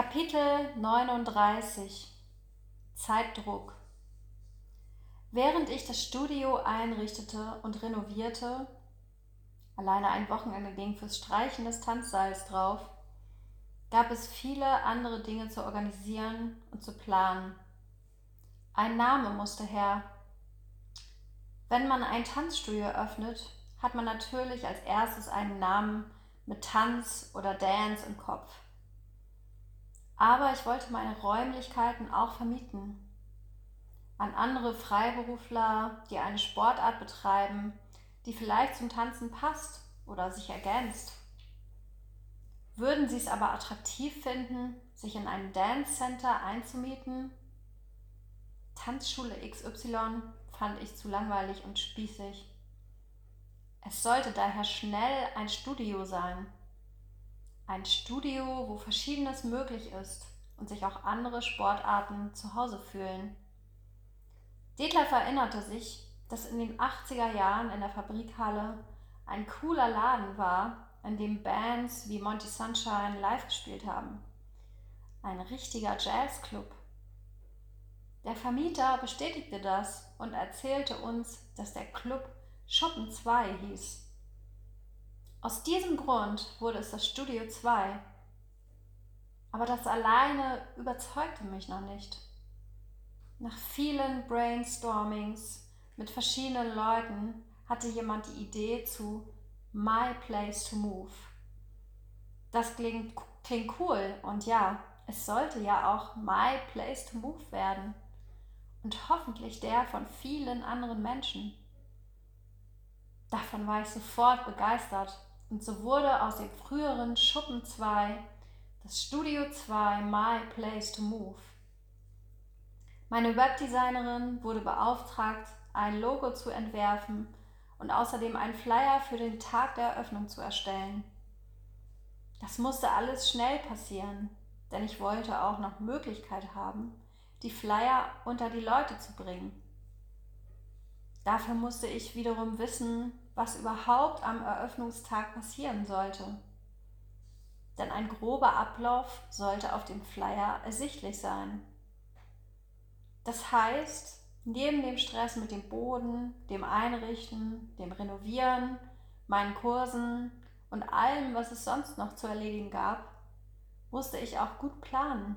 Kapitel 39 Zeitdruck Während ich das Studio einrichtete und renovierte, alleine ein Wochenende ging fürs Streichen des Tanzseils drauf, gab es viele andere Dinge zu organisieren und zu planen. Ein Name musste her. Wenn man ein Tanzstudio öffnet, hat man natürlich als erstes einen Namen mit Tanz oder Dance im Kopf. Aber ich wollte meine Räumlichkeiten auch vermieten. An andere Freiberufler, die eine Sportart betreiben, die vielleicht zum Tanzen passt oder sich ergänzt. Würden Sie es aber attraktiv finden, sich in ein Dance Center einzumieten? Tanzschule XY fand ich zu langweilig und spießig. Es sollte daher schnell ein Studio sein, ein Studio, wo Verschiedenes möglich ist und sich auch andere Sportarten zu Hause fühlen. Detlef erinnerte sich, dass in den 80er Jahren in der Fabrikhalle ein cooler Laden war, in dem Bands wie Monty Sunshine live gespielt haben. Ein richtiger Jazzclub. Der Vermieter bestätigte das und erzählte uns, dass der Club Schuppen 2 hieß. Aus diesem Grund wurde es das Studio 2. Aber das alleine überzeugte mich noch nicht. Nach vielen Brainstormings mit verschiedenen Leuten hatte jemand die Idee zu My Place to Move. Das klingt, klingt cool und ja, es sollte ja auch My Place to Move werden und hoffentlich der von vielen anderen Menschen. Davon war ich sofort begeistert und so wurde aus dem früheren Schuppen 2 das Studio 2 My Place to Move. Meine Webdesignerin wurde beauftragt, ein Logo zu entwerfen und außerdem einen Flyer für den Tag der Eröffnung zu erstellen. Das musste alles schnell passieren, denn ich wollte auch noch Möglichkeit haben, die Flyer unter die Leute zu bringen. Dafür musste ich wiederum wissen, was überhaupt am Eröffnungstag passieren sollte. Denn ein grober Ablauf sollte auf dem Flyer ersichtlich sein. Das heißt, neben dem Stress mit dem Boden, dem Einrichten, dem Renovieren, meinen Kursen und allem, was es sonst noch zu erledigen gab, musste ich auch gut planen.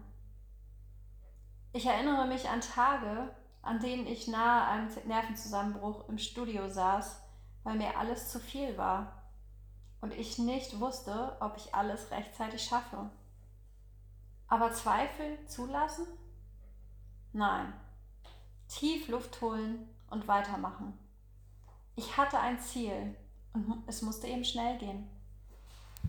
Ich erinnere mich an Tage, an denen ich nahe einem Nervenzusammenbruch im Studio saß weil mir alles zu viel war und ich nicht wusste, ob ich alles rechtzeitig schaffe. Aber Zweifel zulassen? Nein. Tief Luft holen und weitermachen. Ich hatte ein Ziel und es musste eben schnell gehen.